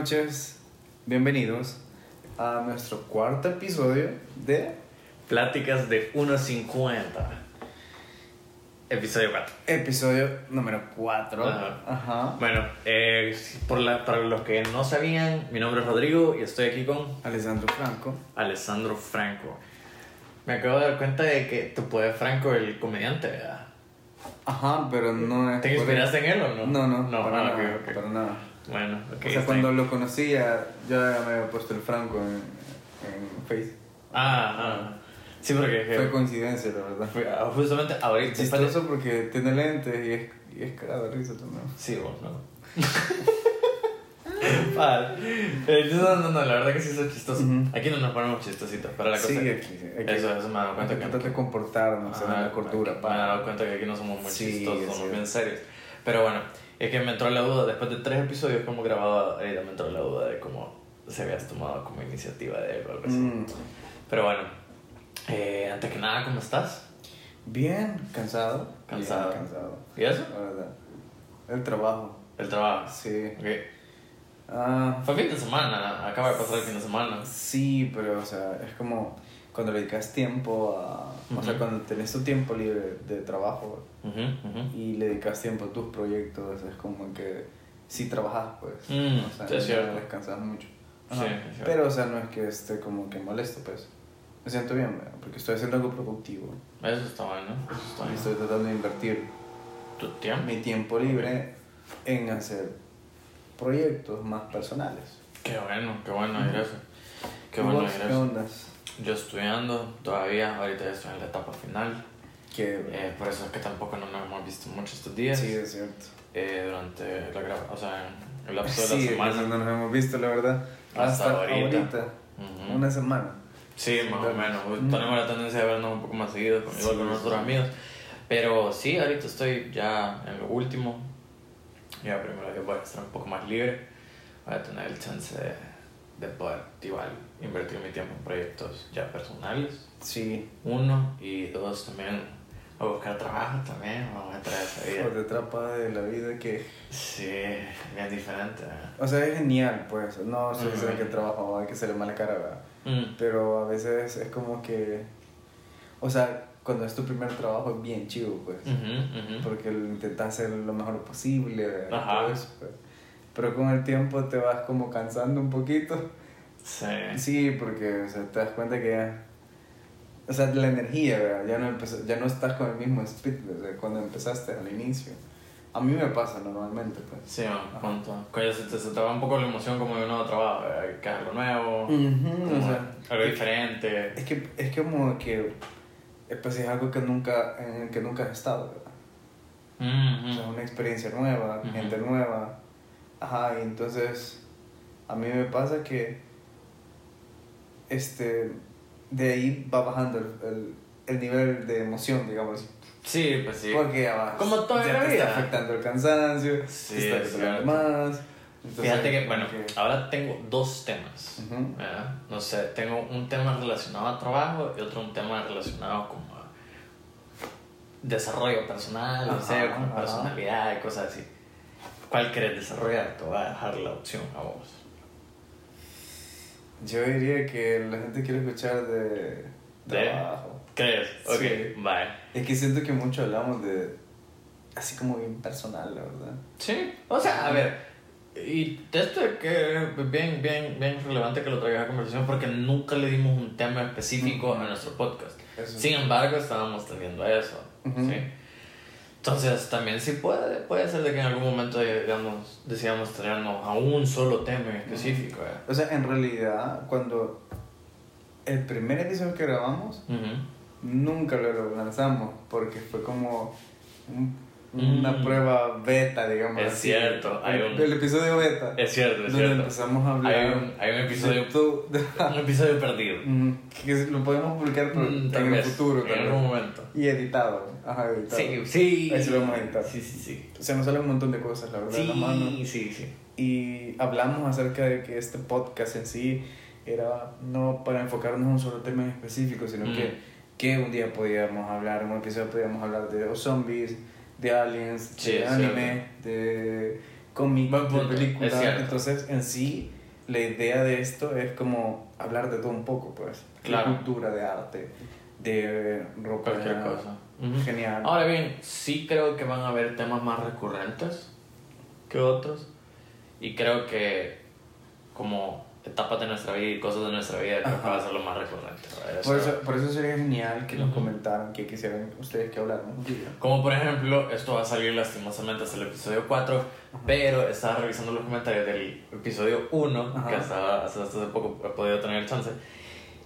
noches, bienvenidos a nuestro cuarto episodio de Pláticas de 1.50. Episodio 4. episodio número 4. Ajá. Ajá. Bueno, eh, por la, para los que no sabían, mi nombre es Rodrigo y estoy aquí con Alessandro Franco. Alessandro Franco. Me acabo de dar cuenta de que tu poder Franco, el comediante, ¿verdad? Ajá, pero no es. ¿Te inspiraste en él o no? No, no, no, para, ah, nada, ok, ok. para nada. Bueno, ok. o sea, cuando lo conocía, ya me había puesto el Franco en, en Facebook. Ah, ah. Sí, porque. que- Fue coincidencia, la verdad. fue- ah, justamente ahorita. Chistoso porque tiene lentes y es, y es cagado de risa también. Sí, vos, no. Vale. Eh, no, no, no, la verdad que sí es chistoso. Ujú. Aquí no nos ponemos chistositos, pero la cosa Sí, aquí, aquí. Eso, eso me he dado cuenta que de comportarnos en Ajá, la cordura. Me he dado cuenta que aquí no somos muy Sí, chistosos, somos bien serios. Pero bueno, es que me entró la duda, después de tres episodios que hemos grabado, ahorita me entró la duda de cómo se habías tomado como iniciativa de algo así. Mm, Pero bueno, eh, antes que nada, ¿cómo estás? Bien, cansado. Cansado. Bien cansado. ¿Y eso? La verdad. El trabajo. El trabajo. Sí. Ok. Ah, Fue fin de semana, acaba de pasar el fin de semana. sí, pero o sea, es como cuando le dedicas tiempo a... O sea, cuando tenés tu tiempo libre de trabajo Ujú, ujú. y le dedicas tiempo a tus proyectos, es como que si trabajas, pues. Mm, o sea, es cierto. descansas mucho. Sí, es. Pero, o sea, no es que esté como que molesto, pues. Me siento bien, porque estoy haciendo algo productivo. Eso está bueno, eso está Y estoy tratando de invertir ¿Tu tiempo? mi tiempo libre en hacer proyectos más personales. Qué bueno, qué bueno eso. Qué ¿Y bueno oír ¿Qué ondas? Yo estudiando todavía, ahorita ya estoy en la etapa final. Que Eh, por eso es que tampoco no nos hemos visto mucho estos días. sí, es cierto. Eh, durante la o sea, en el lapso de Sí, la semana. no nos hemos visto, la verdad. Hasta ahorita. Ujú. Una semana. Sí, más o menos. Tenemos la tendencia de vernos un poco más seguido, con, Sí, con nuestros sí. amigos. Pero sí, ahorita estoy ya en lo último. Ya primero yo voy a estar un poco más libre. Voy a tener el chance de, de poder igual invertir mi tiempo en proyectos ya personales. Sí. Uno. Y dos, también a buscar trabajo también. Vamos a entrar a esa vida. te atrapa de la vida que... Sí, bien diferente. O sea, es genial, pues. No se dice Ujú. que el trabajo hay que hacerle mala cara, ¿verdad? Mm. Pero a veces es como que... O sea, cuando es tu primer trabajo es bien chido, pues. Ujú. Porque lo intentas hacer lo mejor posible, ¿verdad? Ajá. Todo eso, pues. Pero con el tiempo te vas como cansando un poquito. Sí. Sí, porque o sea, te das cuenta que ya... O sea, la energía, ¿verdad? Ya no, empezó- ya no estás con el mismo speed de cuando empezaste al inicio. A mí me pasa normalmente, pues. Sí, punto. Coño, se te, se te va un poco la emoción como de un nuevo trabajo, ¿verdad? que es algo nuevo, Ujú, como o sea, algo diferente. Es que es como que eh, pues es algo que nunca en el que nunca has estado, ¿verdad? Mm, O sea, una experiencia nueva, Ujú. gente nueva. Ajá, y entonces a mí me pasa que este de ahí va bajando el, el, el nivel de emoción, digamos. Sí, pues sí. Porque ya vas. Como toda ya la te vida. está afectando el cansancio, Sí, te está es afectando más. Entonces, Fíjate que, bueno, que- ahora tengo dos temas. No sé, tengo un tema relacionado a trabajo y otro un tema relacionado como a desarrollo personal, Ajá, como ajá. personalidad y cosas así. ¿Cuál querés desarrollar? Te voy a dejar la opción a vos. Yo diría que la gente quiere escuchar de ¿De? trabajo. ¿Crees? Ok, Sí. bye. Es que siento que mucho hablamos de. Así como bien personal, la verdad. Sí, o sea, a ver, y esto es que bien, bien, bien relevante que lo traigas a conversación porque nunca le dimos un tema específico a nuestro podcast. Eso. Sin embargo, estábamos teniendo eso, Ujú. ¿sí? Entonces, también sí puede, puede ser de que en algún momento, digamos, decíamos tenernos a un solo tema en específico. ¿eh? O sea, en realidad, cuando el primer episodio que grabamos, nunca lo lanzamos porque fue como un- una Mm. prueba beta, digamos. Es así. cierto, hay un- el episodio beta. Es cierto, es donde cierto. empezamos a hablar. Hay un, hay un episodio, un episodio perdido. Mm, que lo podemos publicar pero Mm, en el futuro En algún momento. Y editado. Ajá, editado. Sí, sí. Ahí sí lo vamos a editar. Sí, sí, sí. O sea, nos sale un montón de cosas, la verdad, la mano. Sí, sí, sí. Y hablamos acerca de que este podcast en sí era no para enfocarnos en un solo tema en específico, sino Mm. que, que un día podíamos hablar, en un episodio podíamos hablar de los zombies, de aliens, Sí, de anime, de cómic, Buen de punto, película. es cierto. Entonces, en sí, la idea de esto es como hablar de todo un poco, pues. Claro. De cultura, de arte, de ropa. Cualquier cosa. Genial. Ahora bien, sí creo que van a haber temas más recurrentes que otros. Y creo que como etapas de nuestra vida y cosas de nuestra vida creo que va a ser lo más recurrente. por, Eso- por eso sería genial que nos comentaran que quisieran ustedes que habláramos. Como por ejemplo, esto va a salir lastimosamente hasta el episodio 4, pero estaba revisando los comentarios del episodio 1, Ajá. que hasta, hasta hace poco he podido tener el chance,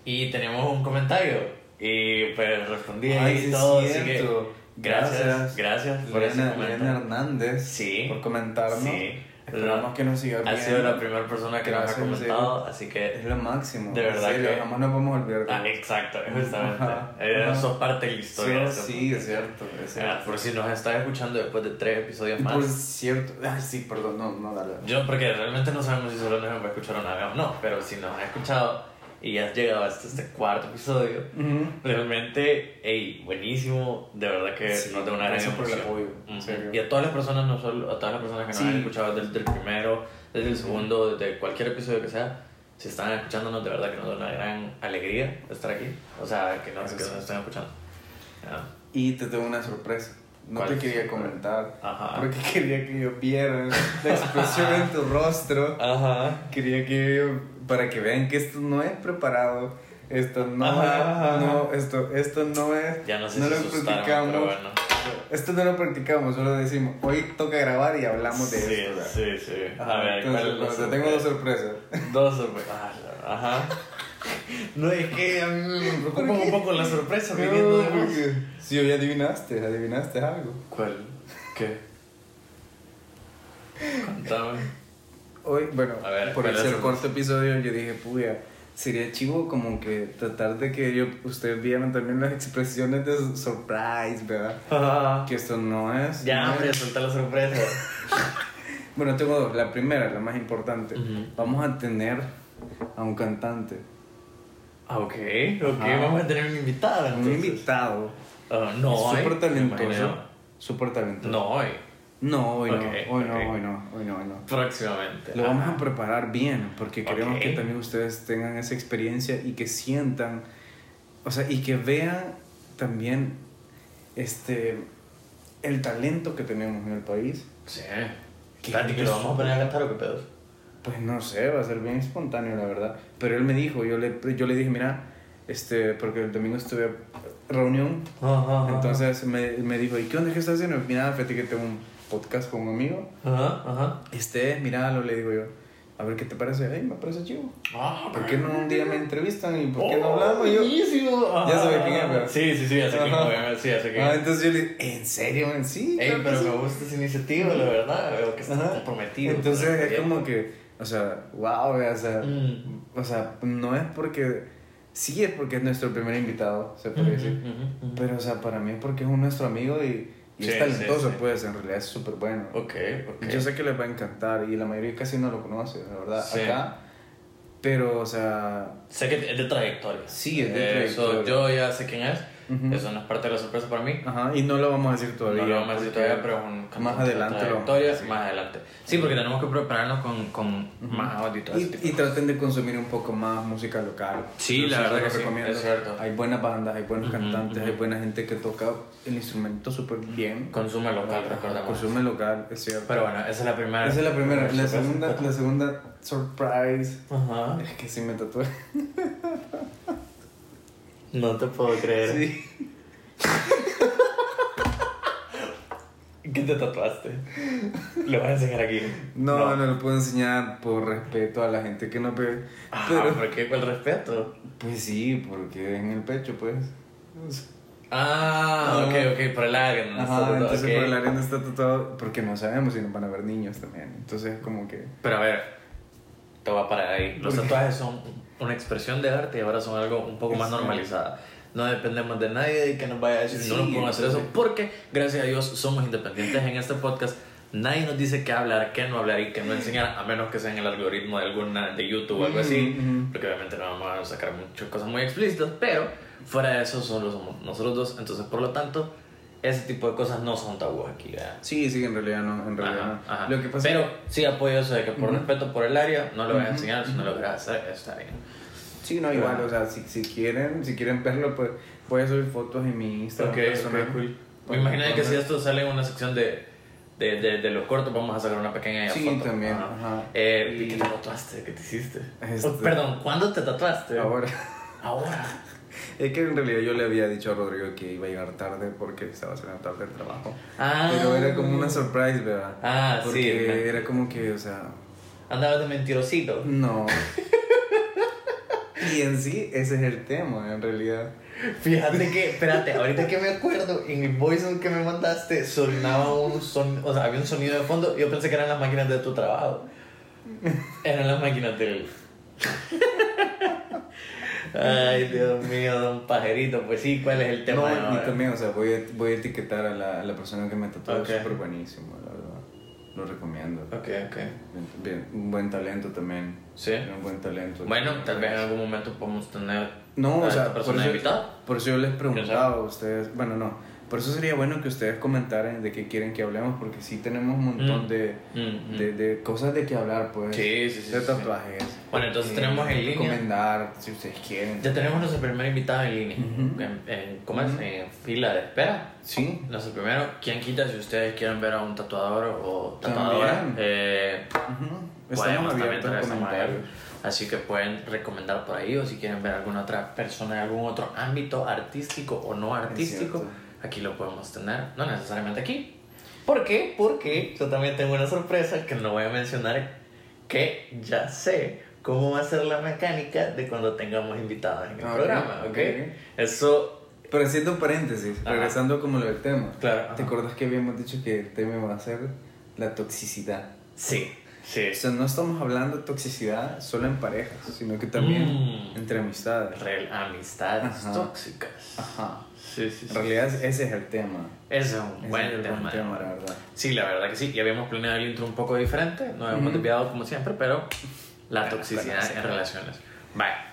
y teníamos un comentario, y pues respondí Ay, y todo, así que cierto. gracias, gracias, por ese Lorena, comentario. Hernández Sí. por comentarnos. Sí. Esperamos que nos siga Ha viendo. sido la primera persona que Gracias, nos ha en comentado, así que... Es lo máximo. De verdad serio, que- Jamás nos podemos olvidar Ah, exacto, justamente. Ajá, Eh, parte de la historia. Sí, eso. sí, es cierto. Es Ah, cierto. por si nos estás escuchando después de tres episodios más. por cierto. Ay, sí, perdón, no, no, dale. Yo, porque realmente no sabemos si solo nos va a escuchar una vez o no, pero si nos has escuchado y has llegado hasta este cuarto episodio, Ujú. realmente, hey, buenísimo, de verdad que Sí, nos da una gran por el apoyo, Ujú. serio. Y a todas las personas, no solo, a todas las personas que nos Sí. han escuchado desde el primero, desde el segundo, desde cualquier episodio que sea, si están escuchándonos, de verdad que nos da una gran alegría estar aquí, o sea, que nos, que nos estén escuchando. Ya. Y te tengo una sorpresa. No ¿Cuál te quería comentar. Ajá. Porque quería que yo viera la expresión en tu rostro. Ajá. Quería que yo, para que vean que esto no es preparado. Esto no Ajá. No, esto, esto no es. Ya no sé no si lo practicamos. pero bueno. Esto no lo practicamos, solo decimos, hoy toca grabar y hablamos de sí, esto. Sí, sí. Ajá, A ver, entonces, ¿cuál es la tengo dos sorpresa? sorpresas. Dos sorpresas. Ah, Ajá. No, es que a mí me preocupa un poco la sorpresa viniendo de vos. Sí, hoy adivinaste, adivinaste algo. ¿Cuál? ¿Qué? Contame. Hoy, bueno, ver, por ¿cuál es el la corto episodio yo dije, puya, sería chivo como que tratar de que yo, ustedes vieran también las expresiones de surprise, ¿verdad? Que esto no es... Ya, no hombre, es- suelta la sorpresa. Bueno, tengo dos. La primera, la más importante. Ujú. Vamos a tener a un cantante. Ah, ok, ok, vamos a tener un invitado. Un entonces. invitado. Ah, no, súper talentoso. Súper talentoso. No hay. No, hoy Ok, no. Hoy no, ok. hoy no, hoy no, hoy no. Próximamente. Lo vamos Ajá. a preparar bien porque queremos Ok. que también ustedes tengan esa experiencia y que sientan, o sea, y que vean también este el talento que tenemos en el país. Sí. ¿Qué? Espérate, que lo vamos a poner a cantar o qué pedos. Pues no sé, va a ser bien espontáneo, la verdad. Pero él me dijo, yo le, yo le dije, mira, este, porque el domingo estuve a reunión, Ajá. entonces me, me dijo, ¿y qué onda? ¿Qué estás haciendo? Mira, fíjate que tengo un podcast con un amigo. Ajá, ajá. Este, míralo, le digo yo. A ver qué te parece. Ay, me parece chivo. Ah, ¿Por qué no un día me entrevistan y por qué no Oh, hablamos? Yo, buenísimo. Ya sabe quién es, ¿verdad? Sí, sí, sí, ya sé quién Ajá. es. Sí, ya sé quién ah, es. entonces yo le dije, ¿en serio? man? Sí. Ey, pero sí". me gusta esa iniciativa, la verdad. Veo que estás Ajá. comprometido. Entonces es como que, o sea, wow, o sea, Mm. o sea, no es porque, sí es porque es nuestro primer invitado, se puede decir. Pero, o sea, para mí es porque es un nuestro amigo y, y Sí, es talentoso, sí, sí. pues, en realidad es súper bueno. Ok, ok. Yo sé que les va a encantar y la mayoría casi no lo conoce, la verdad, acá. Pero, o sea, Sé que es de trayectoria. Sí, es de Eso, trayectoria. yo ya sé quién es. Ujú. Eso no es parte de la sorpresa para mí. ajá, y no lo vamos a decir todavía. no lo vamos a decir todavía, pero es un más de adelante lo decir. Más adelante. Sí, porque tenemos que prepararnos con, con más audio y todo ese Y, y traten de consumir un poco más música local. Sí, la Yo verdad que sí, es cierto. Hay buenas bandas, hay buenos Ujú, cantantes, ujú. hay buena gente que toca el instrumento súper bien. Consume local, recordamos. Consume local, es cierto. Pero bueno, esa es la primera. Esa es la primera. La segunda, la segunda surprise. Ajá. Es que sí me tatué. No te puedo creer. Sí. ¿Qué te tatuaste? Lo vas a enseñar aquí. No, no, lo puedo enseñar por respeto a la gente que no ve. Ah, Pero, ¿por qué? ¿Cuál respeto? pues sí, porque en el pecho, pues. Ah, Ah. ok, ok, por el área. donde está tatuado, entonces por el área no está tatuado porque no sabemos si nos van a ver niños también. Entonces es como que... Pero a ver, te voy a parar ahí. Los tatuajes son una expresión de arte y ahora son algo un poco más normalizada. No dependemos de nadie y que nos vaya a decir, no Sí, nos podemos hacer eso, porque gracias a Dios somos independientes en este podcast. Nadie nos dice qué hablar, qué no hablar y qué no enseñar, a menos que sea en el algoritmo de alguna de YouTube o algo así, porque obviamente no vamos a sacar muchas cosas muy explícitas, pero fuera de eso solo somos nosotros dos, entonces por lo tanto, ese tipo de cosas no son tabúes aquí, ¿verdad? Sí, sí, en realidad no, en realidad Ajá, no. ajá. Lo que pasa Pero sí apoyo eso de que por Ujú. respeto por el área no lo voy a enseñar, si no lo quieres hacer, está bien. Sí, no, igual, o sea, si, si quieren, si quieren verlo, pues voy a subir fotos en mi Instagram Ok, personal. cool. Para Imagina que si esto sale en una sección de, de, de, de los cortos, vamos a sacar una pequeña Sí, foto. también, Ajá. ajá. Eh, Y- ¿Qué te tatuaste? ¿Qué te hiciste? Este- Oh, perdón, ¿cuándo te tatuaste? Ahora, Ahora. es que en realidad yo le había dicho a Rodrigo que iba a llegar tarde porque estaba haciendo tarde el trabajo. Ah. Pero era como una surprise, ¿verdad? Ah, sí, Porque era como que, o sea, Andabas de mentirosito. no. y en sí, ese es el tema, en realidad. Fíjate que, espérate, ahorita que me acuerdo, en el voice que me mandaste sonaba un son, o sea, había un sonido de fondo. Yo pensé que eran las máquinas de tu trabajo. Eran las máquinas del. Ay, Dios mío, don pajerito. Pues sí, ¿cuál es el tema? No, de y ahora? también, o sea, voy a, voy a etiquetar a la, a la persona que me tatuó, Ok. es súper buenísimo, la verdad. Lo recomiendo. Ok, ok. Bien, un buen talento también. Sí. Un buen talento. Bueno, tal vez en algún momento podemos tener. No, a o sea, esta persona por eso, invitada. por eso yo les preguntaba a ustedes, bueno, no, por eso sería bueno que ustedes comentaran de qué quieren que hablemos, porque sí tenemos un montón Mm. de, Mm, mm. de, de cosas de qué hablar, pues. Sí, sí, sí, De sí, tatuajes. Bueno, entonces Eh, tenemos en línea. Recomendar, si ustedes quieren. Ya tenemos nuestro primer invitado en línea. Ujú. en, en- ¿Cómo es? Ujú. En fila de espera. Sí. Nuestro primero, ¿quién quita si ustedes quieren ver a un tatuador o tatuadora? Eh, Ujú. podemos Estamos abiertos a comentarios. Así que pueden recomendar por ahí o si quieren ver alguna otra persona de algún otro ámbito artístico o no artístico. Aquí lo podemos tener. No necesariamente aquí. ¿Por qué? Porque yo también tengo una sorpresa que no voy a mencionar que ya sé cómo va a ser la mecánica de cuando tengamos invitados en el Ah, ok, programa, ¿ok? ok. Eso, Pero haciendo un paréntesis, Ajá. regresando como lo del tema. claro. ¿Te ajá. acuerdas que habíamos dicho que el tema va a ser la toxicidad? Sí, sí. O sea, no estamos hablando de toxicidad solo en parejas, sino que también Mm. entre amistades. Real- amistades Ajá. tóxicas. Ajá. Sí, sí, sí. En realidad ese es el tema. Ese es un Ese buen es tema. tema, la verdad. Sí, la verdad que sí. Y habíamos planeado el intro un poco diferente. Nos habíamos Ujú. desviado como siempre, pero la Bueno, toxicidad bueno, en relaciones. Vaya.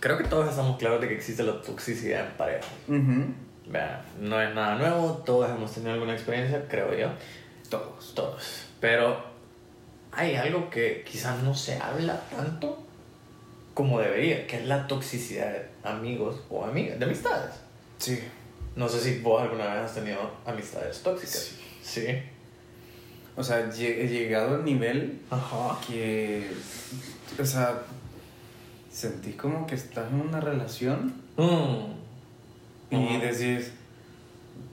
Creo que todos estamos claros de que existe la toxicidad en pareja. Ujú. Vea, no es nada nuevo. Todos hemos tenido alguna experiencia, creo yo. Todos. Todos. Pero hay algo que quizás no se habla tanto como debería, que es la toxicidad de amigos o amigas, de amistades. Sí. No sé si vos alguna vez has tenido amistades tóxicas. Sí. O sea, he llegado al nivel Ajá. que, o sea, sentís como que estás en una relación Mm. y decís,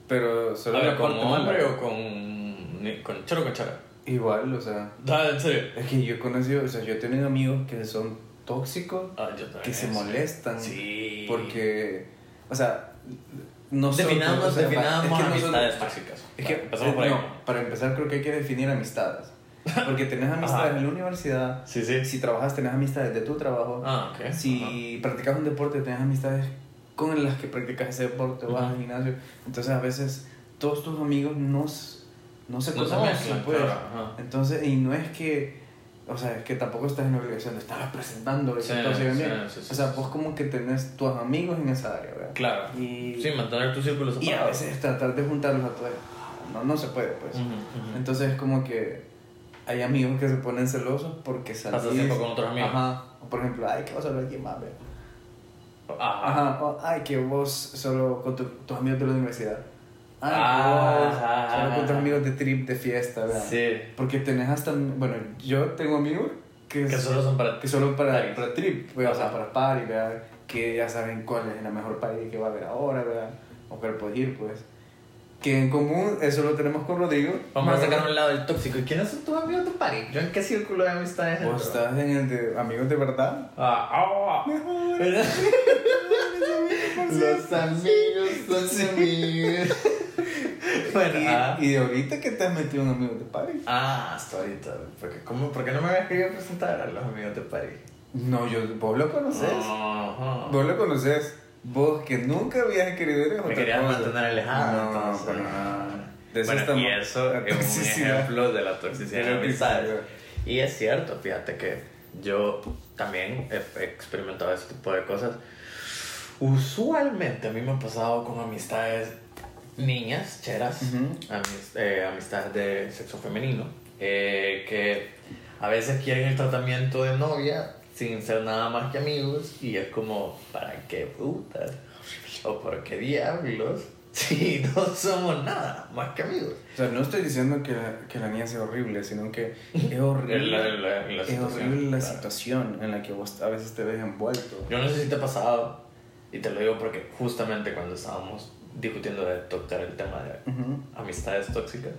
pero solo ver, ¿con hombre o con, con choro con chara? Igual, o sea, Ah, en serio. es que yo he conocido, o sea, yo he tenido amigos que son tóxicos, Ah, yo también. que se molestan, Sí. porque, o sea, nosotros... Definamos, sea, definamos es que amistades tóxicas. Es que, por ahí. no, para empezar creo que hay que definir amistades. Porque tenés amistades Ajá. en la universidad, Sí, sí. si trabajas tenés amistades de tu trabajo, Ah, ok. si practicas un deporte tenés amistades con las que practicas ese deporte, vas al gimnasio. Entonces a veces todos tus amigos no, no se No conocen, pues. claro, ajá. Entonces, y no es que, o sea, es que tampoco estás en la obligación de estar representando Sí, sí, sí, O sea, vos como que tenés tus amigos en esa área, ¿verdad? Claro. Y, Sí, mantener tu círculo y separado. a veces tratar de juntarlos a todos, no, no se puede, pues. Ujú, ujú. Entonces es como que hay amigos que se ponen celosos porque salís... Pasas tiempo con otros amigos. Ajá. O por ejemplo, ay, que vas a hablar aquí más, vea. Ajá. Ajá. O, ay, que vos solo con tu- tus amigos de la universidad. Ah, que vos ajá, solo con tus ajá. amigos de trip, de fiesta, vea. Sí. Porque tenés hasta... Bueno, yo tengo amigos que, Que solo son para que solo para, Parties. para trip, pues, o sea, para party, vea. Que ya saben cuál es la mejor party que va a haber ahora, vea. O cuál puedes ir, pues. Que en común, eso lo tenemos con Rodrigo. Vamos a ¿verdad? sacar un lado del tóxico. ¿Y quiénes son tus amigos de party? ¿Yo en qué círculo de amistades Vos estás en el de amigos de verdad. Ah, ah. Los amigos son amigos. bueno, y, ah. y de ahorita que te has metido en amigos de party. Ah, hasta ahorita. Porque, ¿cómo, ¿Por qué no me habías querido presentar a los amigos de party? No, yo, vos lo conoces. Ajá. Vos lo conoces. Vos que nunca habías querido ir es Me querías cosa. mantener alejado. No, entonces. De eso bueno, estamos- y eso es un ejemplo de la toxicidad De amistades. Y es cierto, fíjate que yo también he experimentado ese tipo de cosas. Usualmente a mí me ha pasado con amistades niñas, cheras, amis- eh, amistades de sexo femenino, eh, que a veces quieren el tratamiento de novia sin ser nada más que amigos y es como, ¿para qué putas? ¿O por qué diablos? Si no somos nada más que amigos. O sea, no estoy diciendo que la, que la niña sea horrible, sino que es horrible, la- es situación, horrible la claro. situación en la que vos a veces te ves envuelto. Yo no sé si te ha pasado, y te lo digo porque justamente cuando estábamos discutiendo de tocar el tema de Ujú. amistades tóxicas,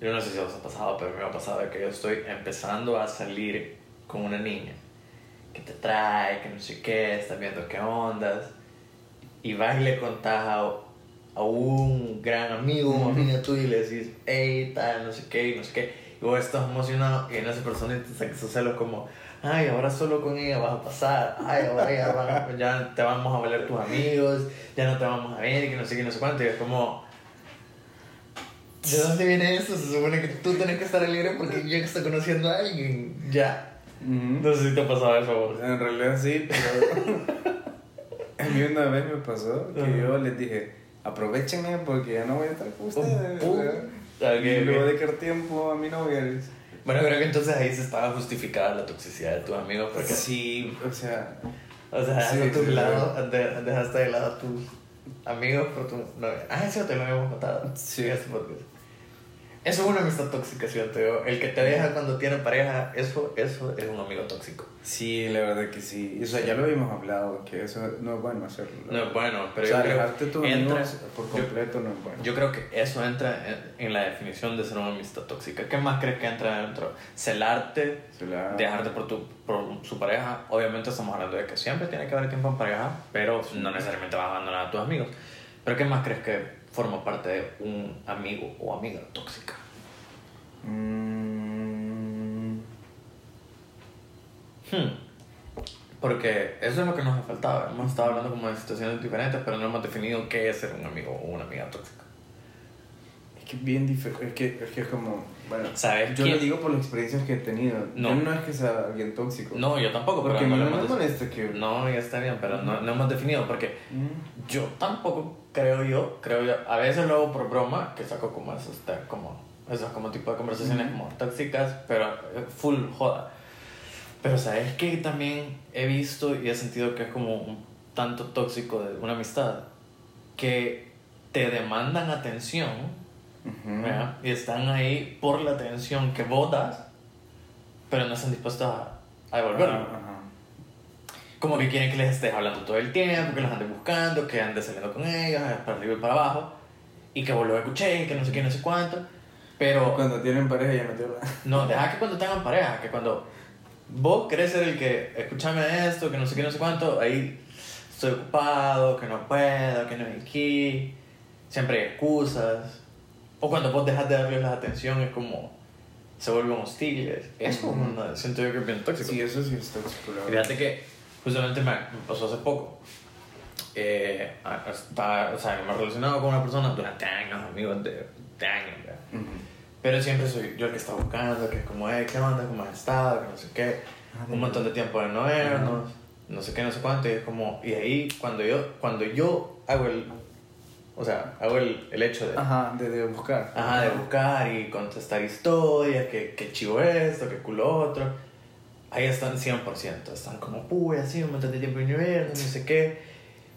yo no sé si os ha pasado, pero me ha pasado de que yo estoy empezando a salir con una niña que te trae, que no sé qué, estás viendo qué ondas, y vas y le contás a, a un gran amigo, una amiga tuya, y le decís, hey, tal, no sé qué, no sé qué, y vos estás emocionado, y en esa persona te saca esos celos como, ay, ahora solo con ella vas a pasar, ay, ahora ya, van a- ya te vamos a valer tus amigos, ya no te vamos a ver, que no sé qué, no sé cuánto, y es como... ¿De dónde viene eso? Se supone que tú tienes que estar alegre porque yo estoy conociendo a alguien. Ya. No sé si te ha pasado eso. En realidad sí, pero a mí una vez me pasó que Ajá. yo les dije, aprovechenme porque ya no voy a estar con ustedes. Oh, ¿verdad? ok, y le voy a ok. dedicar tiempo a mi novia. Bueno, creo que entonces ahí se estaba justificada la toxicidad de tus amigos porque... Sí, o sea, O sea, Sí, tu sí, sí. lado, de- dejaste de lado a tus amigos por tu novia. Ah, eso te lo habíamos contado. Sí. en este podcast. Eso es una amistad tóxica, ¿sí? yo. El que te deja cuando tiene pareja, eso, eso es un amigo tóxico. sí, la verdad que sí. O sea, ya lo habíamos hablado, que eso no es bueno hacerlo. No es bueno, pero o sea, yo creo dejarte tus amigos por completo no es bueno. Yo creo que eso entra en, en la definición de ser una amistad tóxica. ¿Qué más crees que entra dentro? Celarte, Se la- dejarte por, tu, por su pareja. Obviamente estamos hablando de que siempre tiene que haber tiempo en pareja, pero no necesariamente vas a abandonar a tus amigos. Pero ¿qué más crees que forma parte de un amigo o amiga tóxica? Mm, Hmm. Porque eso es lo que nos ha faltado. Hemos estado hablando como de situaciones diferentes, pero no hemos definido qué es ser un amigo o una amiga tóxica. es que bien diferente. Es que, es que es como. Bueno, ¿Sabes yo quién? lo digo por las experiencias que he tenido. No. Yo no es que sea alguien tóxico. No, yo tampoco, Porque pero no no me molesta que. No, ya está bien, pero no, no hemos definido porque Mm. yo tampoco creo yo, creo yo, a veces lo hago por broma, que saco como esos, te- como, esos como tipo de conversaciones Ujú. como tóxicas, pero eh, full joda. Pero sabes que también he visto y he sentido que es como un tanto tóxico de una amistad, que te demandan atención Ujú. ¿verdad? y están ahí por la atención que vos das, pero no están dispuestos a, a devolverlo. Ajá, ajá. Como que quieren que les estés hablando todo el tiempo, que los andes buscando, que andes saliendo con ellos, para arriba y para abajo, y que vos lo escuché, que no sé qué, no sé cuánto. Pero Cuando tienen pareja ya no te hablan. no, deja que cuando tengan pareja, que cuando vos querés ser el que, escúchame esto, que no sé qué, no sé cuánto, ahí estoy ocupado, que no puedo, que no hay aquí, siempre hay excusas. O cuando vos dejas de darles la atención es como se vuelven hostiles. Eso Ujú. no, siento yo que es bien tóxico. Sí, eso sí es tóxico. Fíjate que justamente me, pasó hace poco. Eh, estaba, o sea, me he relacionado con una persona durante años, amigos de, de años, ¿verdad? Ujú. Pero siempre soy yo el que está buscando, que es como, hey, ¿qué onda? ¿Cómo has estado? Que no sé qué. Ah, Un montón de tiempo de no vernos, no sé qué, no sé cuánto. Y es como, y ahí cuando yo, cuando yo hago el, o sea, hago el, el hecho de, Ajá, de, de buscar. Ajá, de buscar y contestar historias, que, que chivo esto, que culo otro. Ahí están 100%, están como, puy, así, un montón de tiempo no ver, no sé qué.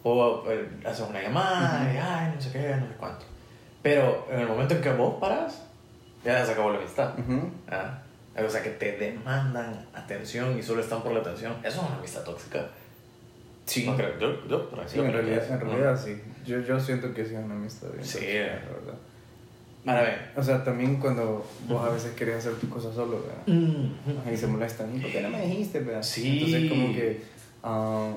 O eh, haces una llamada y, ay, no sé qué, no sé cuánto. Pero en el momento en que vos paras, ya se acabó la amistad. Ujú. Ah, O sea, que te demandan atención y solo están por la atención. Eso es una amistad tóxica. Sí. No creo, yo, yo Sí, en realidad, en realidad sí. Yo, yo siento que sí es una amistad bien. Sí. tóxica, la verdad. Ahora bien. O sea, también cuando vos a veces querés hacer tus cosas solo, ¿verdad? Mm. Ahí se molestan. ¿Y por qué no me dijiste, verdad? Sí. Entonces, como que. ah,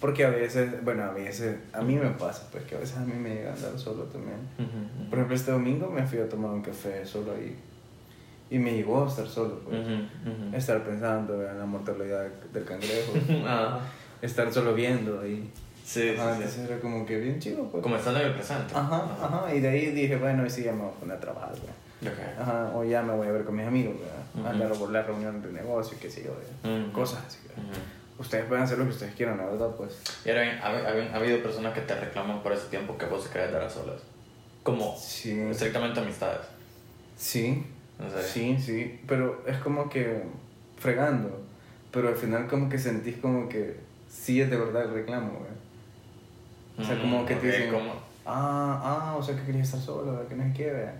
porque a veces, bueno, a veces, a mí me pasa, pues que a veces a mí me llega a andar solo también. Por ejemplo, este domingo me fui a tomar un café solo ahí. Y me llegó a estar solo, pues. Estar pensando en la mortalidad del cangrejo. Ah, estar solo viendo ahí. Sí, sí, Ajá, sí. entonces era como que bien chido, pues. Como estando en el presente. Ajá, ajá. Y de ahí dije, bueno, hoy sí ya me voy a poner a trabajar, ¿verdad? Ok. Ajá, o ya me voy a ver con mis amigos, ¿verdad? Ujú. A la, la reunión de negocio, qué sé yo, ¿verdad? Ujú. Cosas así, ¿verdad? Ujú. Ustedes pueden hacer lo que ustedes quieran, la verdad, pues. Y ahora bien, ha, ha- ha habido personas que te reclaman por ese tiempo que vos se quedas dar a solas. como Sí. estrictamente amistades. Sí, No sé. sí, sí, pero es como que fregando, pero al final como que sentís como que sí es de verdad el reclamo, güey. O sea, como que te ok, dicen, como- ah, ah, o sea que querías estar solo, que no se quede.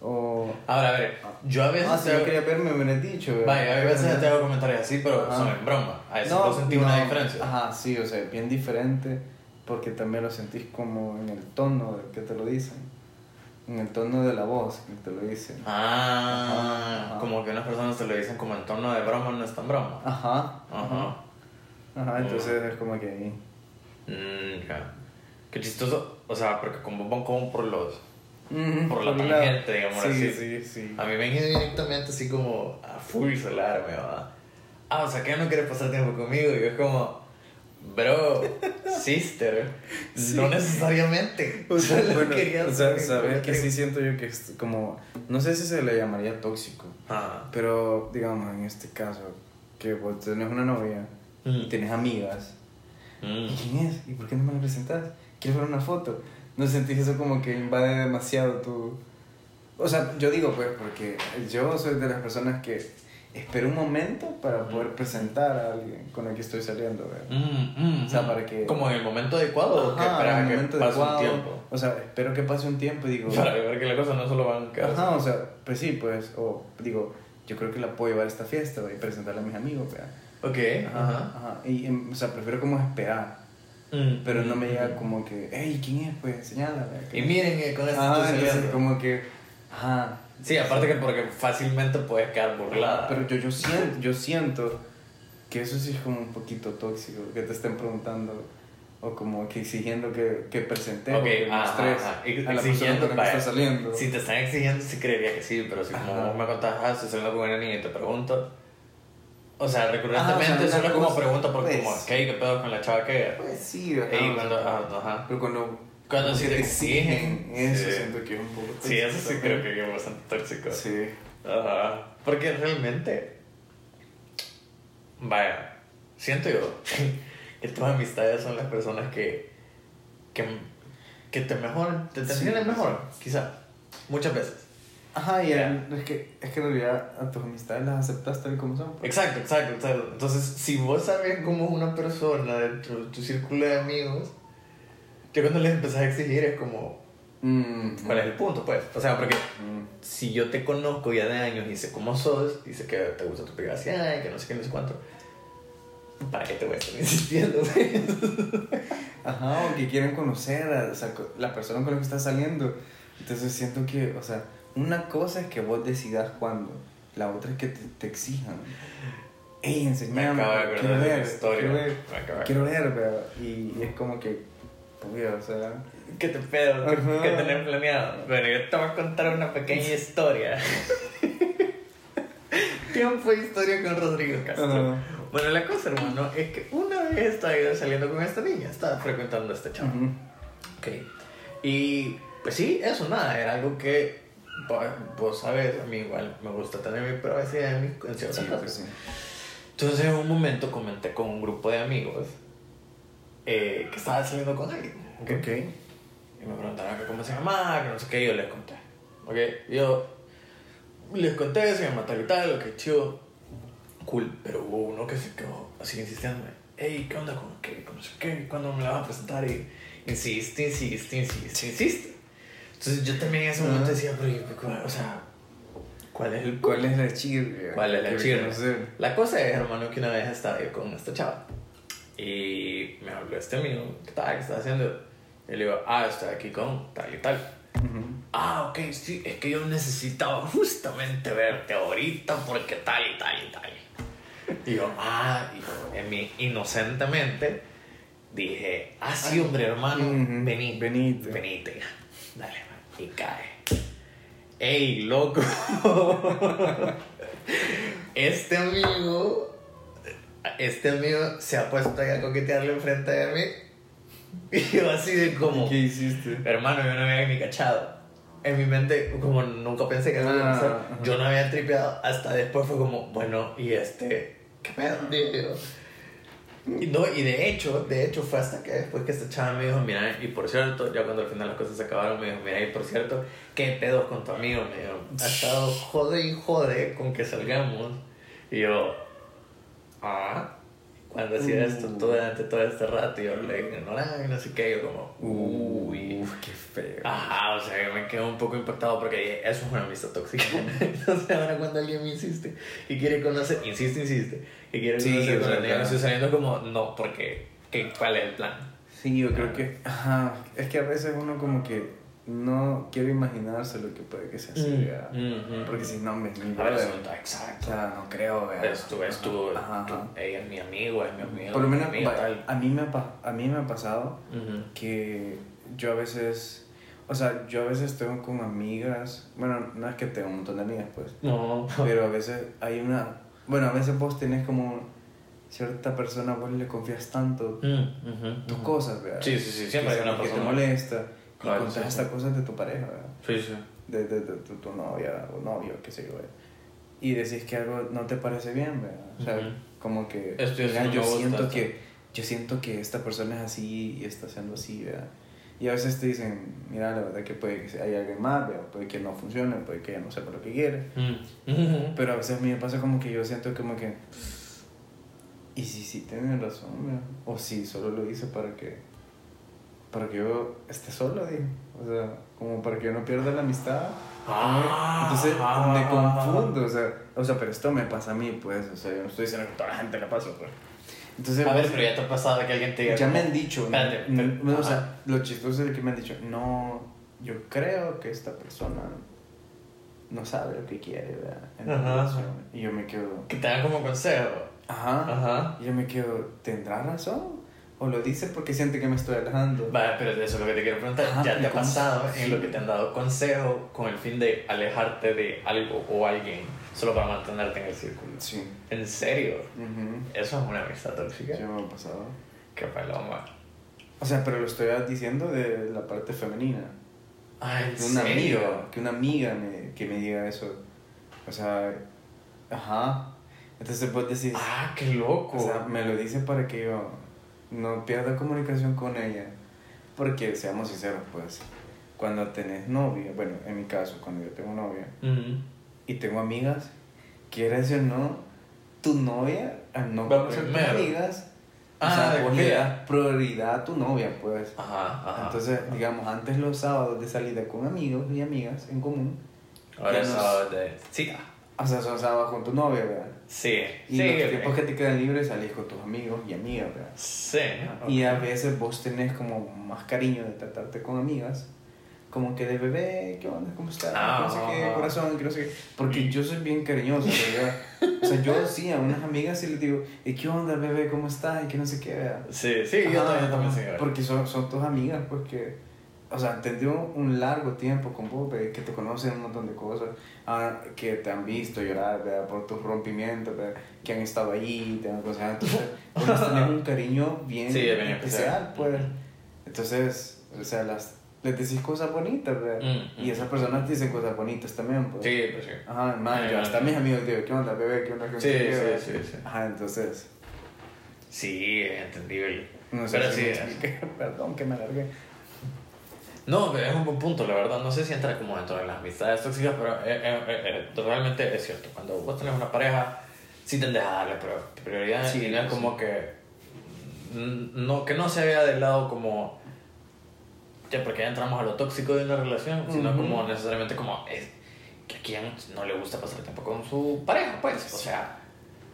O, Ahora, a ver, yo a veces... ah, si te- yo quería verme, me hubieras dicho. Vaya, a veces te hago comentarios así, pero son en broma. A veces No, no, sentí una no, diferencia. Ajá, sí, o sea, bien diferente, porque también lo sentís como en el tono de que te lo dicen, en el tono de la voz que te lo dicen. Ah, Ajá, ajá. como que unas personas te lo dicen como en tono de broma, no es tan broma. Ajá, Ajá. Ajá, entonces es como que ahí. Mm, ya. Qué chistoso. O sea, porque como van como por los... Mm, Por la tangente, digamos sí, así. Sí, sí, A mí me directamente así como a full solarme, va. Ah, o sea, que no quieres pasar tiempo conmigo. Y yo es como, bro, sister, no necesariamente. O sea, bueno, o sea, sabes que sí siento yo que es como, no sé si se le llamaría tóxico, Ah. pero digamos en este caso, que vos tenés una novia y Mm. tenés amigas, Mm. ¿y quién es? ¿Y por qué no me la presentás? ¿Quieres ver una foto? ¿No sentís eso como que invade demasiado tu... O sea, yo digo pues porque yo soy de las personas que espero un momento para poder presentar a alguien con el que estoy saliendo. Mm, mm, O sea, para que- Como en el momento adecuado o que Ajá, esperas en a el que momento pase un adecuado. tiempo. O sea, espero que pase un tiempo y digo... Para ver que las cosas no solo van a quedar. Ajá, o sea, pues sí, pues, o digo, yo creo que la puedo llevar a esta fiesta ¿verdad? y presentarla a mis amigos, ¿verdad? Ok, Ajá, ajá. ajá. Y, em, o sea, prefiero como esperar, Mm, pero no me llega mm. como que, hey, ¿quién es? Pues, señala. Y miren, eh, con Ajá, estoy entonces como que, ajá. Sí, aparte que porque fácilmente puedes quedar burlada. Pero yo, yo, siento, yo siento que eso sí es como un poquito tóxico, que te estén preguntando o como que exigiendo que, que presentemos, Ok, que ajá, ajá. a la persona Exigiendo, con la que vaya. estás saliendo. Si te están exigiendo, sí creería que sí, pero si como vos me contás, ah, estoy saliendo con una niña y te pregunto. O sea, recurrentemente Ah, o sea, solo como cosa, pregunta porque, pues. como, ¿qué? ¿Qué pedo con la chava que Pues sí, ajá, Ey, cuando, ah, ajá. Pero cuando, Cuando sí te exigen, eso sí. siento que es un poco Sí, eso sí tóxico creo que es bastante tóxico. Sí. Ajá. Porque realmente, vaya, siento yo que tus amistades son las personas que, que, que te mejoran, te, te Sí, mejor, quizá, muchas veces. Ajá, y es, que, es que en realidad a tus amistades las aceptas tal y como son. pues. Exacto, exacto, exacto. Entonces, si vos sabes cómo es una persona dentro de tu círculo de amigos, yo cuando les empezás a exigir es como, Mm, ¿cuál es el punto? Pues, o sea, porque mm, si yo te conozco ya de años y sé cómo sos, y sé que te gusta tu privacidad y que no sé qué, no sé cuánto, ¿para qué te voy a estar insistiendo? Ajá, o que quieren conocer a o sea, la persona con la que estás saliendo. Entonces siento que, o sea, una cosa es que vos decidas cuándo, la otra es que te, te exijan. Ey, Me enseñame, acabo de acordar quiero ver, historia. quiero ver, quiero ver, ¿verdad? Y, y es como que, o sea, ¿Qué te pedo? ¿Qué, qué tenés planeado? Bueno, yo te voy a contar una pequeña historia. Tiempo de historia con Rodrigo Castro. Ajá. Bueno, la cosa, hermano, es que una vez estaba yo saliendo con esta niña, estaba frecuentando a este chavo. ujú, Ok. Y pues sí, eso nada, era algo que vos, vos sabes, a mí igual me gusta tener mi privacidad en, mi, en ciertas sí, cosas. pues sí. Entonces en un momento comenté con un grupo de amigos eh, que estaba saliendo con alguien. ¿ok? Ok. Y me preguntaron que cómo se llamaba, que no sé qué, y yo les conté. ¿Ok? Yo les conté, se llama tal y tal, lo que chido. Cool, pero hubo uno que se quedó así insistiéndome. Hey, ¿qué onda con qué? con No sé qué, ¿cuándo me la vas a presentar? Y insiste, insiste, insiste, insiste. Entonces yo también en ese momento Ajá. decía, pero, ¿cuál- o sea, ¿cuál es el ¿Cuál es la chirria? ¿Cuál es la chirria? La cosa es, hermano, que una vez estaba yo con esta chava y me habló este amigo, ¿qué tal? ¿Qué estás haciendo? Y le digo, ah, estoy aquí con tal y tal. Ah, ok, sí, es que yo necesitaba justamente verte ahorita porque tal y tal y tal. Y yo, ah, y yo, en mi inocentemente dije, ah, sí, hombre, hermano, Ujú, vení, venite. venite, dale, y cae. ¡Ey, loco! este amigo, este amigo se ha puesto ahí a coquetearle enfrente de mí. Y yo así de como... ¿Qué hiciste? Hermano, yo no había ni cachado. En mi mente, como nunca pensé que me iba a pasar, yo no había tripeado. Hasta después fue como, bueno, y este, ¿qué pedo? Y, no, y de hecho, de hecho fue hasta que después que esta chava me dijo, mira, y por cierto, ya cuando al final las cosas se acabaron, me dijo, mira, y por cierto, ¿qué pedos con tu amigo? Me dijo, ha estado jode y jode con que salgamos. Y yo, ah, cuando hacía esto todo, durante todo este rato, yo le ignoraba y no sé qué, yo como, uy, Uf, qué feo. Ajá, o sea, yo me quedo un poco impactado porque dije, eso es una amistad tóxica. Entonces, ahora cuando alguien me insiste y quiere conocer, insiste, insiste, y quiere Sí, conocer con claro. estoy saliendo como, no, porque, ¿qué, ¿cuál es el plan? Sí, yo creo que. Ajá. Es que a veces uno como que no quiere imaginarse lo que puede que sea así, ¿verdad? Mm, mm. Porque si no, me. A eso, O exacto. sea, no creo, ¿verdad? Es tu, es tu, Ajá, tu- ajá. ella es mi amigo, es mi amigo. Por lo menos, a mí, me ha, a mí me ha pasado que yo a veces. O sea, yo a veces tengo con amigas. Bueno, no es que tengo un montón de amigas, pues. No. Pero a veces hay una. Bueno, a veces vos tenés como. Cierta persona, vos le confías tanto Mm, tus cosas, ¿verdad? Sí, sí, sí, siempre que, hay una que te persona. molesta. Claro, y contás sí, sí. estas cosas de tu pareja, ¿verdad? Sí, sí. de, de, de tu, tu novia o novio, qué sé yo, ¿verdad? y decís que algo no te parece bien, ¿verdad? O sea, Ujú. como que Esto no yo gusta, siento esto. que yo siento que esta persona es así y está haciendo así, ¿verdad? Y a veces te dicen, mira, la verdad que puede que hay alguien más, ¿verdad? puede que no funcione, puede que ella no sepa lo que quiere. Mm, ujú. Pero a veces a mí me pasa como que yo siento como que, y si sí tienen razón, ¿verdad? o si solo lo hice para que, para que yo esté solo, digo. O sea, como para que yo no pierda la amistad. Ah, Entonces ah, me ah, confundo, o sea, o sea, pero esto me pasa a mí, pues, o sea, yo no estoy diciendo que toda la gente le pasa, pues. Entonces, A ver, pues, pero ya te ha pasado que alguien te diga. ya me han dicho, Espérate, no, pero- no, o sea, lo chistoso es que me han dicho, no, yo creo que esta persona no sabe lo que quiere, ¿verdad? Ajá. Y yo me quedo, Que te dan como consejo. ajá, Ajá. y yo me quedo, ¿tendrá razón? ¿O lo dice porque siente que me estoy alejando? Vale, pero eso es lo que te quiero preguntar. Ajá, ¿Ya ¿y te ha pasado en lo que te han dado consejo con el fin de alejarte de algo o alguien solo para mantenerte en el círculo? Sí. ¿En serio? Ujú. Eso es una amistad tóxica. Sí me ha pasado. Qué paloma. O sea, pero lo estoy diciendo de la parte femenina. Ah, ¿en Que una serio? amiga, que una amiga me, que me diga eso. O sea, ajá. Entonces vos decís, Ah, qué loco. o sea, me lo dice para que yo no pierda comunicación con ella. Porque, seamos sinceros, pues, cuando tenés novia, bueno, en mi caso, cuando yo tengo novia y tengo amigas, quieras o no, tu novia, al no primero. amigas, Ah, o sea, le das prioridad a tu novia, pues. Ajá, ajá. Entonces, digamos, antes los sábados de salida con amigos y amigas en común, Ahora es sábado de cita. O sea, son sábados con tu novia, ¿verdad? Sí, Y sí. los tiempos que te quedan libres salís con tus amigos y amigas, ¿verdad? Sí. Y ok. a veces vos tenés como más cariño de tratarte con amigas, como que de bebé, ¿qué onda? ¿Cómo estás? Ah, no sé qué, corazón, que no sé qué. Porque yo soy bien cariñoso, ¿verdad? O sea, yo sí, a unas amigas sí les digo, ¿y qué onda, bebé? ¿Cómo estás? Y que no sé qué, ¿verdad? Sí, sí, Ajá, también, yo también ajá. sí. Porque son, son tus amigas, pues que. O sea, tendría un largo tiempo con vos, ¿verdad? que te conocen un montón de cosas, ah, que te han visto llorar, ¿verdad? Por tus rompimientos, ¿verdad? Que han estado allí, te han aconsejado. Entonces, tenés un cariño bien, Sí, bien especial, especial. pues. Entonces, o sea, las, les decís cosas bonitas, ¿verdad? Mm, Y mm. esas personas te dicen cosas bonitas también, pues. Sí, pues sí. Ajá, man, yo ya. hasta mis amigos digo, ¿qué onda, bebé? ¿Qué onda? ¿Qué Sí, onda? sí, ¿verdad? sí, sí. Ajá, entonces, Sí, es entendible. no sé Pero si sí, me. Perdón que me alargué. No, es un buen punto, la verdad. No sé si entra como dentro de las amistades tóxicas, pero eh, eh, eh, realmente es cierto. Cuando vos tenés una pareja, sí tendes a darle pri- prioridad Sí, y no es como que. mm, No, que no se vea del lado como. Ya, porque ya entramos a lo tóxico de una relación, sino como necesariamente como. Es, que a quien no le gusta pasar tiempo con su pareja, pues. O sea,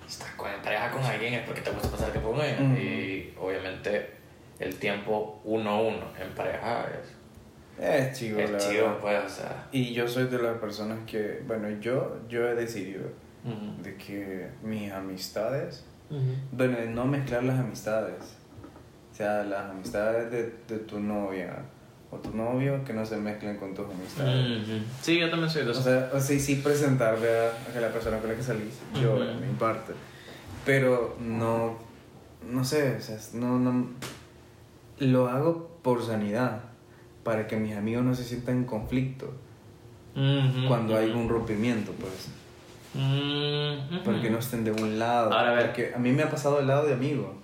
estás con, en pareja con alguien es porque te gusta pasar tiempo con ella. Ujú. Y obviamente el tiempo uno a uno en pareja es Es chido, la es chido, verdad. pues, o sea. Y yo soy de las personas que, bueno, yo, yo he decidido Ujú. de que mis amistades, Ujú. bueno, de no mezclar las amistades. O sea, las amistades de, de tu novia o tu novio que no se mezclen con tus amistades. Ujú. Sí, yo también soy de O eso. sea, o sea, y sí presentar ¿verdad? a la persona con la que salís, yo, de mi parte. Pero no, no sé, o sea, no, no, lo hago por sanidad, para que mis amigos no se sientan en conflicto cuando hay un rompimiento, pues. Porque no estén de un lado. Ahora, a ver. Porque a mí me ha pasado del lado de amigo.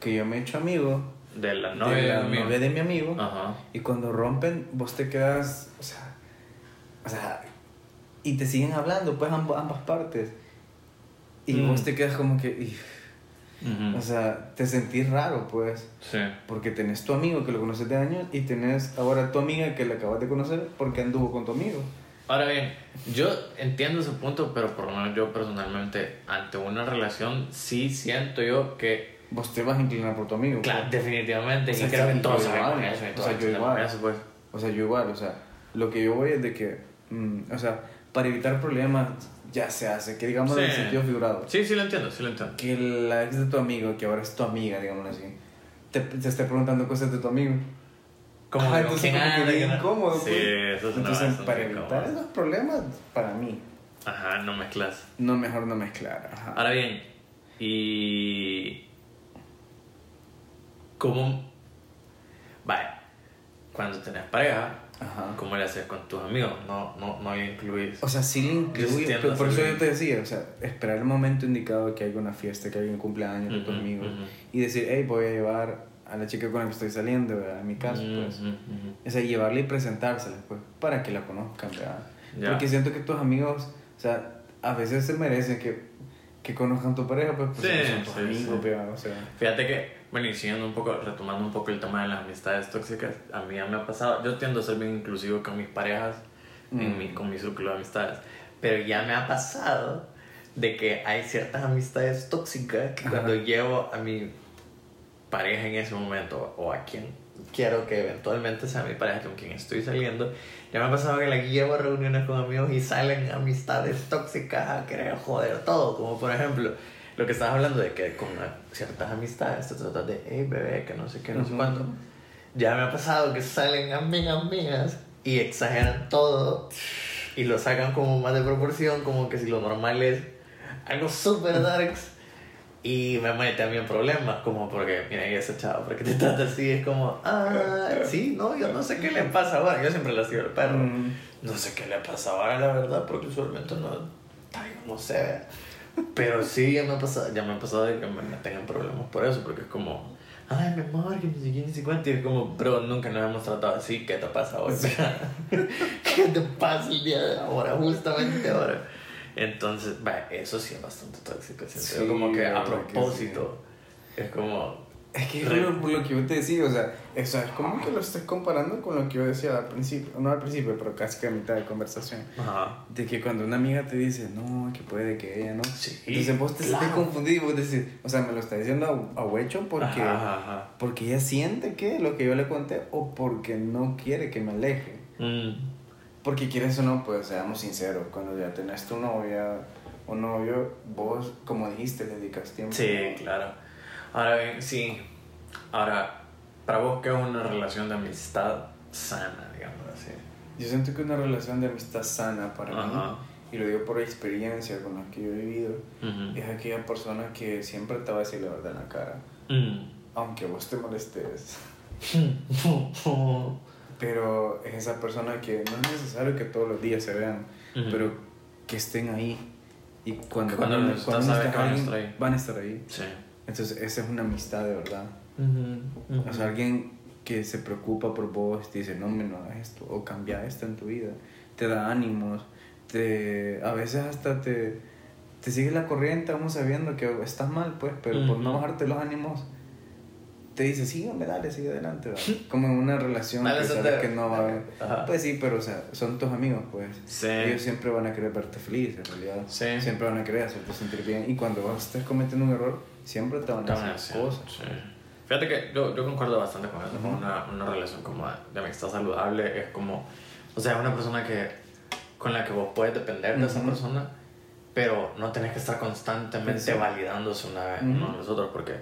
que yo me he hecho amigo De la novia de la mi amigo. novia de mi amigo. Ajá. Y cuando rompen, vos te quedas, o sea, o sea, y te siguen hablando, pues amb- ambas partes. Y Mm. vos te quedas como que, y- Ujú. o sea, te sentís raro, pues. Sí. Porque tenés tu amigo que lo conoces de años y tenés ahora tu amiga que la acabas de conocer porque anduvo con tu amigo. Ahora bien, yo entiendo ese punto, pero por lo menos yo personalmente, ante una relación, sí siento yo que, Vos te vas a inclinar por tu amigo. pues. claro, definitivamente, O sea, y creo que todos sabemos eso, o sea, yo igual. eso, pues. O sea, yo igual, o sea, lo que yo voy es de que, mm, o sea, para evitar problemas ya se hace, que digamos en el Sí. sentido figurado. Sí, sí lo entiendo, sí lo entiendo. que la ex de tu amigo, que ahora es tu amiga, digamos así, te, te esté preguntando cosas de tu amigo. Como que entonces con quién como que no- incómodo, Sí, pues. eso es Entonces, bastante para evitar incómodo. esos problemas, para mí, Ajá, no mezclas. no mejor no mezclar. Ajá. Ahora bien, y. ¿Cómo. Vaya, cuando tenés pareja, Ajá. ¿cómo le haces con tus amigos? No, no, no le incluís. O sea, sí le Yo incluye, entiendo pero por eso yo te decía, o sea, esperar el momento indicado que haya una fiesta, que haya un cumpleaños de tus Ujú, amigos ujú. y decir, hey, voy a llevar a la chica con la que estoy saliendo, ¿verdad? en mi caso, pues. Ujú, ujú. O sea, llevarla y presentársela, pues, para que la conozcan, ¿verdad? Ya. Porque siento que tus amigos, o sea, a veces se merecen que, que conozcan tu pareja, pues, porque Sí, son tus sí, amigos, sí. ¿verdad? O sea, Fíjate que, bueno, y siguiendo un poco, retomando un poco el tema de las amistades tóxicas, a mí ya me ha pasado, yo tiendo a ser bien inclusivo con mis parejas, en Mm. mi, con mi círculo de amistades, pero ya me ha pasado de que hay ciertas amistades tóxicas que Ajá. cuando llevo a mi pareja en ese momento o a quien quiero que eventualmente sea mi pareja con quien estoy saliendo, ya me ha pasado que la llevo a reuniones con amigos y salen amistades tóxicas a querer joder todo, como por ejemplo lo que estabas hablando de que con ciertas amistades te tratas de, hey bebé, que no sé qué, no sé Ujú. cuánto. Ya me ha pasado que salen amigas mías y exageran todo y lo sacan como más de proporción, como que si lo normal es algo súper darks y me mete a mí en problemas, como porque, mira, y ese chavo, porque te trata así, es como, ah, sí, no, yo no sé qué le pasa ahora, yo siempre le sigo el perro, Mm. no sé qué le pasa ahora, la verdad, porque usualmente no, ay, no sé, pero sí, ya me ha pasado, ya me ha pasado de que me en problemas por eso, porque es como, ay, mi amor, que ni siquiera ni cuánto, y es como, pero nunca nos hemos tratado así, ¿qué te pasa hoy? ¿Qué te pasa el día de ahora, justamente ahora? Entonces, va, eso sí es bastante tóxico, Sí, como que a que propósito, es como, Es que es lo, lo que yo te decía, o sea, eso es como que lo estás comparando con lo que yo decía al principio, no al principio, pero casi que a mitad de conversación. ajá, De que cuando una amiga te dice, no, que puede que ella no. Sí, Entonces vos te claro. sientes confundido y vos decís, o sea, me lo está diciendo a, a huecho porque, Ajá, ajá, ajá. porque ella siente que lo que yo le conté o porque no quiere que me aleje. Mm, Porque quieres o no, pues seamos sinceros, cuando ya tenés tu novia o novio, vos, como dijiste, le dedicas tiempo. Sí, claro. Ahora bien, sí. Ahora, para vos, ¿qué es una relación de amistad sana, digamos así? Yo siento que una relación de amistad sana para Ajá. mí, y lo digo por experiencia con la que yo he vivido, Ujú. es aquella persona que siempre te va a decir la verdad en la cara, Mm. aunque vos te molestes. Pero es esa persona que no es necesario que todos los días se vean, Ujú. pero que estén ahí. Y cuando, Cuando cuando, cuando van alguien, estar ahí. van a estar ahí. Sí. Entonces, esa es una amistad de verdad. Ujú, ujú. O sea, alguien que se preocupa por vos, te dice, no, me no hagas esto, o cambia esto en tu vida, te da ánimos, te, a veces hasta te, te sigue la corriente, aún sabiendo que estás mal, pues, pero por no bajarte los ánimos, te dice, sígueme, dale, sigue adelante, ¿verdad? como en una relación que sabes soltero. que no va a haber. Ajá. Pues sí, pero o sea, son tus amigos, pues. Sí. Ellos siempre van a querer verte feliz, en realidad. Sí. Siempre van a querer hacerte sentir bien. Y cuando vos estés cometiendo un error, siempre te van a hacer cosas. sí. Fíjate que yo, yo concuerdo bastante con eso, con Ujú. una, una relación como de, amistad saludable es como, o sea, una persona que, con la que vos puedes depender de esa Ujú. persona, pero no tenés que estar constantemente Sí. validándose una vez Ujú. uno a los otros, porque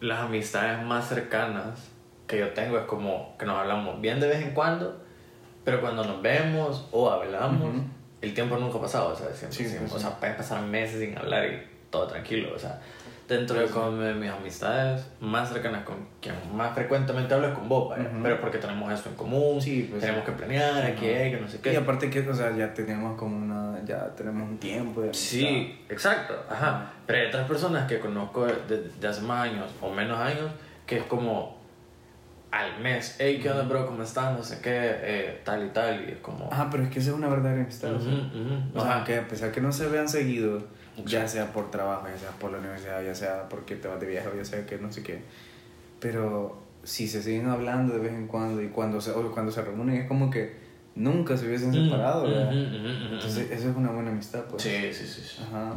las amistades más cercanas que yo tengo es como que nos hablamos bien de vez en cuando, pero cuando nos vemos o hablamos, el tiempo nunca ha pasado, o sea, siempre, Sí, siempre- pues o sí. sea, pueden pasar meses sin hablar y todo tranquilo, o sea, dentro de como de mis amistades más cercanas con quien más frecuentemente hablo es con vos, vaya. Ujú. pero porque tenemos esto en común, Sí, pues, tenemos que planear, aquí, Ajá. hay que no sé qué. Y aparte que, o sea, ya tenemos como una, ya tenemos un tiempo de. Sí, exacto, ajá. Ajá. Pero hay otras personas que conozco de, de hace más años o menos años que es como al mes, hey, ¿qué onda, bro? ¿Cómo estás? No sé qué, eh, tal y tal. Y es como. Ah, pero es que esa es una verdadera amistad. o sea. Ujú, ujú, O sea, ajá. que a pesar que no se vean seguido, ya sea por trabajo, ya sea por la universidad, ya sea porque te vas de viaje, ya sea que no sé qué. Pero si se siguen hablando de vez en cuando y cuando se, o cuando se reúnen es como que nunca se hubiesen Mm, separado, ¿verdad? Entonces, eso es una buena amistad, pues. Sí, sí, sí. sí. Ajá.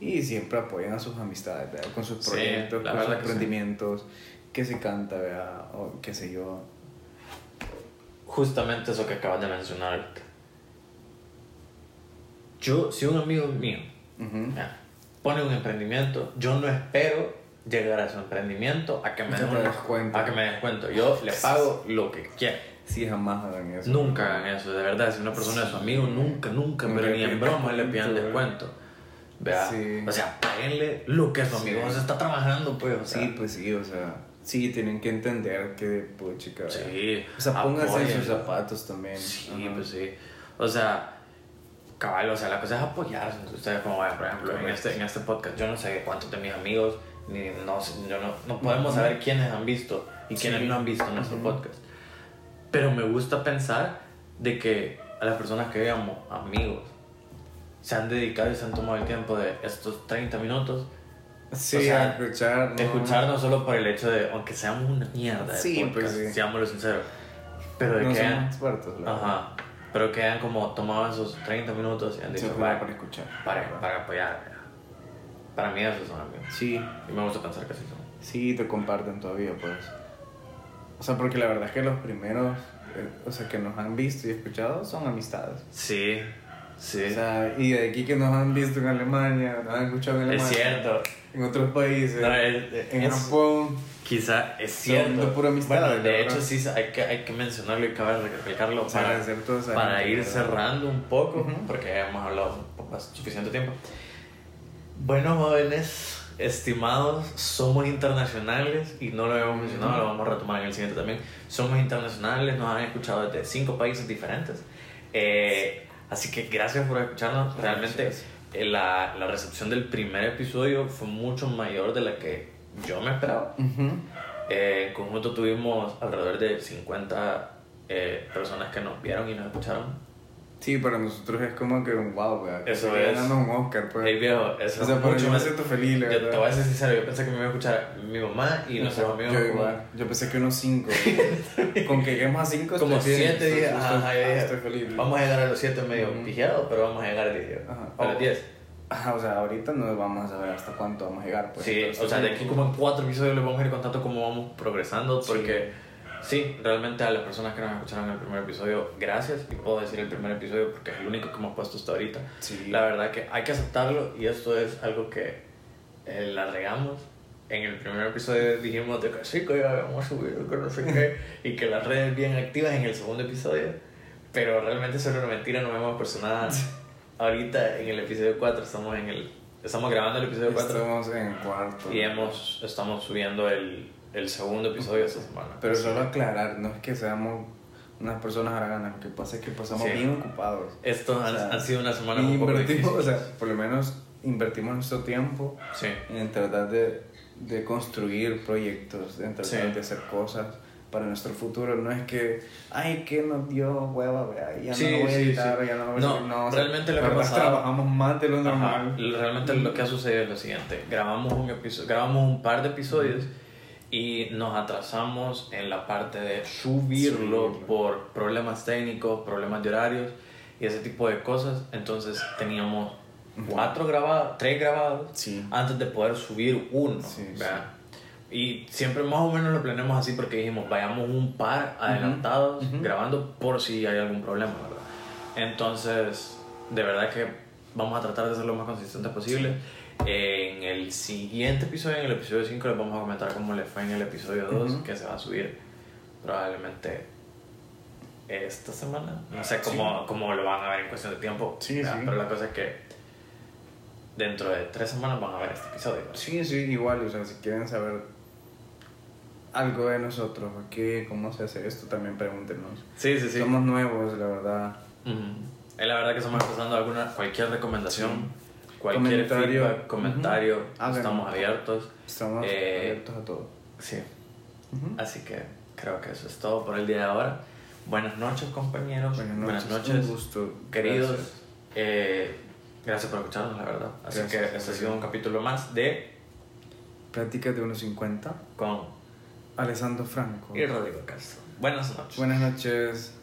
Y siempre apoyan a sus amistades, ¿verdad? Con sus Sí, proyectos, la con sus verdad que sí. emprendimientos, que se canta, ¿verdad? O qué sé yo. Justamente eso que acabas de mencionar. Yo, si un amigo mío Ya, pone un emprendimiento, yo no espero llegar a su emprendimiento a que me den. A que me des cuenta. Yo le pago lo que quiera. Sí, jamás hagan eso. Nunca hagan eso, de verdad. Si una persona es su amigo, nunca, nunca, Nunca pero ni en broma le pidan descuento, descuento. Vea, Sí. o sea, páguenle lo que su amigo Sí. se está trabajando, pues. O sea, Sí, pues sí, o sea, sí, tienen que entender que, pues, chica, sí. O sea, pónganse en sus zapatos también. Sí, Ajá. pues sí. O sea, cabal, o sea, la cosa es apoyarse ustedes, como por ejemplo, en este, en este podcast, yo no sé cuántos de mis amigos, ni no, yo no, no podemos saber quiénes han visto y quiénes Sí. no han visto nuestro Ujú. podcast. Pero me gusta pensar de que a las personas que veamos amigos se han dedicado y se han tomado el tiempo de estos 30 minutos Sí, O sea, escuchar. de ¿no? escucharnos solo por el hecho de, aunque seamos una mierda de Sí, podcast, pues sí. seámoslo sinceros, pero de No que somos expertos, la verdad. Pero que hayan como tomado esos 30 minutos y han dicho, "Va, para escuchar. para, para apoyar. ¿verdad?". Para mí esos son amigos. Sí, Y me gusta pensar que sí son. sí, te comparten todavía, pues. O sea, porque la verdad es que los primeros, eh, o sea, que nos han visto y escuchado son amistades. Sí, sí. O sea, y de aquí que nos han visto en Alemania, nos han escuchado en es Alemania. cierto. En otros países. No, es- en es- Japón. quizá es cierto. de pura amistad, bueno, de hecho sí hay que, hay que mencionarlo y cabe recalcarlo O sea, para, para gente, ir cerrando un poco, Ujú. porque ya hemos hablado suficiente tiempo. Bueno, jóvenes, estimados, somos internacionales y no lo habíamos mencionado, lo vamos a retomar en el siguiente también. Somos internacionales, nos han escuchado desde cinco países diferentes. Eh, así que gracias por escucharnos. Realmente eh, la, la recepción del primer episodio fue mucho mayor de la que yo me esperaba. Eh, en conjunto tuvimos alrededor de 50 eh, personas que nos vieron y nos escucharon. Sí, para nosotros es como que un wow. Que Eso es. ganando un Oscar, pues. Hey viejo, eso o sea, es mucho yo me siento feliz, la Yo verdad. te voy a ser sincero, yo pensé que me iba a escuchar mi mamá y nuestros amigos. Yo igual. Yo pensé que unos 5. Con que lleguemos a 5 Como siete días. Estoy, Ajá, estoy feliz. Vamos a llegar a los 7 medio pijeados, pero vamos a llegar a 10. Ajá. A los Oh. 10. Ajá, o sea, ahorita no vamos a saber hasta cuánto vamos a llegar. Pues, Sí, o sea, de aquí como en 4 episodios les vamos a ir contando cómo vamos progresando, porque sí, realmente a las personas que nos escucharon en el primer episodio, gracias. Y puedo decir el primer episodio porque es el único que hemos puesto hasta ahorita. Sí. La verdad que hay que aceptarlo y esto es algo que eh, la regamos. En el primer episodio dijimos de que sí, que ya vamos a subir, que no sé qué, y que las redes bien activas en el segundo episodio. Pero realmente eso era una mentira, no hemos puesto nada. Ahorita en el episodio 4 estamos en el estamos grabando el episodio 4 Estamos en cuarto. y hemos estamos subiendo el, el segundo episodio esta semana. Pero solo aclarar, no es que seamos unas personas haraganas, lo que pasa es que pasamos Sí. bien ocupados. Esto han, O sea, han sido unas semanas Y un poco invertimos, o sea, por lo menos invertimos nuestro tiempo Sí. en tratar de, de construir proyectos, en tratar Sí. de hacer cosas para nuestro futuro. No es que, ay, que nos dio hueva, vea, ya Sí, no voy a editar, sí. ya no voy a No, subir". o sea, realmente lo que ha pasado- trabajamos más de lo Ajá. normal. Realmente lo que ha sucedido es lo siguiente. Grabamos un, episodio, grabamos un par de episodios y nos atrasamos en la parte de subirlo Subirlo. por problemas técnicos, problemas de horarios y ese tipo de cosas. Entonces teníamos cuatro grabados, tres grabados Sí. antes de poder subir uno. Sí. Y siempre más o menos lo planeamos así porque dijimos, vayamos un par adelantados Ujú. grabando por si hay algún problema, ¿verdad? Entonces, de verdad que vamos a tratar de ser lo más consistente posible. En el siguiente episodio, en el episodio 5, les vamos a comentar cómo le fue en el episodio 2, Ujú. que se va a subir probablemente esta semana. No sé cómo, cómo lo van a ver en cuestión de tiempo, Sí, sí. pero la cosa es que dentro de tres semanas van a ver este episodio. Sí, sí, igual, o sea, si quieren saber algo de nosotros, qué, cómo se hace esto, también pregúntenos. Sí, sí, sí. Somos nuevos, la verdad. Es la verdad que estamos empezando alguna, cualquier recomendación, cualquier Comentario. feedback, comentario, Ujú. Háganos. estamos abiertos. Estamos Eh, abiertos a todo. Sí, Ujú. así que creo que eso es todo por el día de ahora. Buenas noches, compañeros. Buenas noches, noches, un gusto. queridos. Gracias. Eh, gracias por escucharnos, la verdad. Así Gracias. que este ha sido un capítulo más de Pláticas de 1.50. con Alessandro Franco. y Rodrigo Castro. Buenas noches. Buenas noches.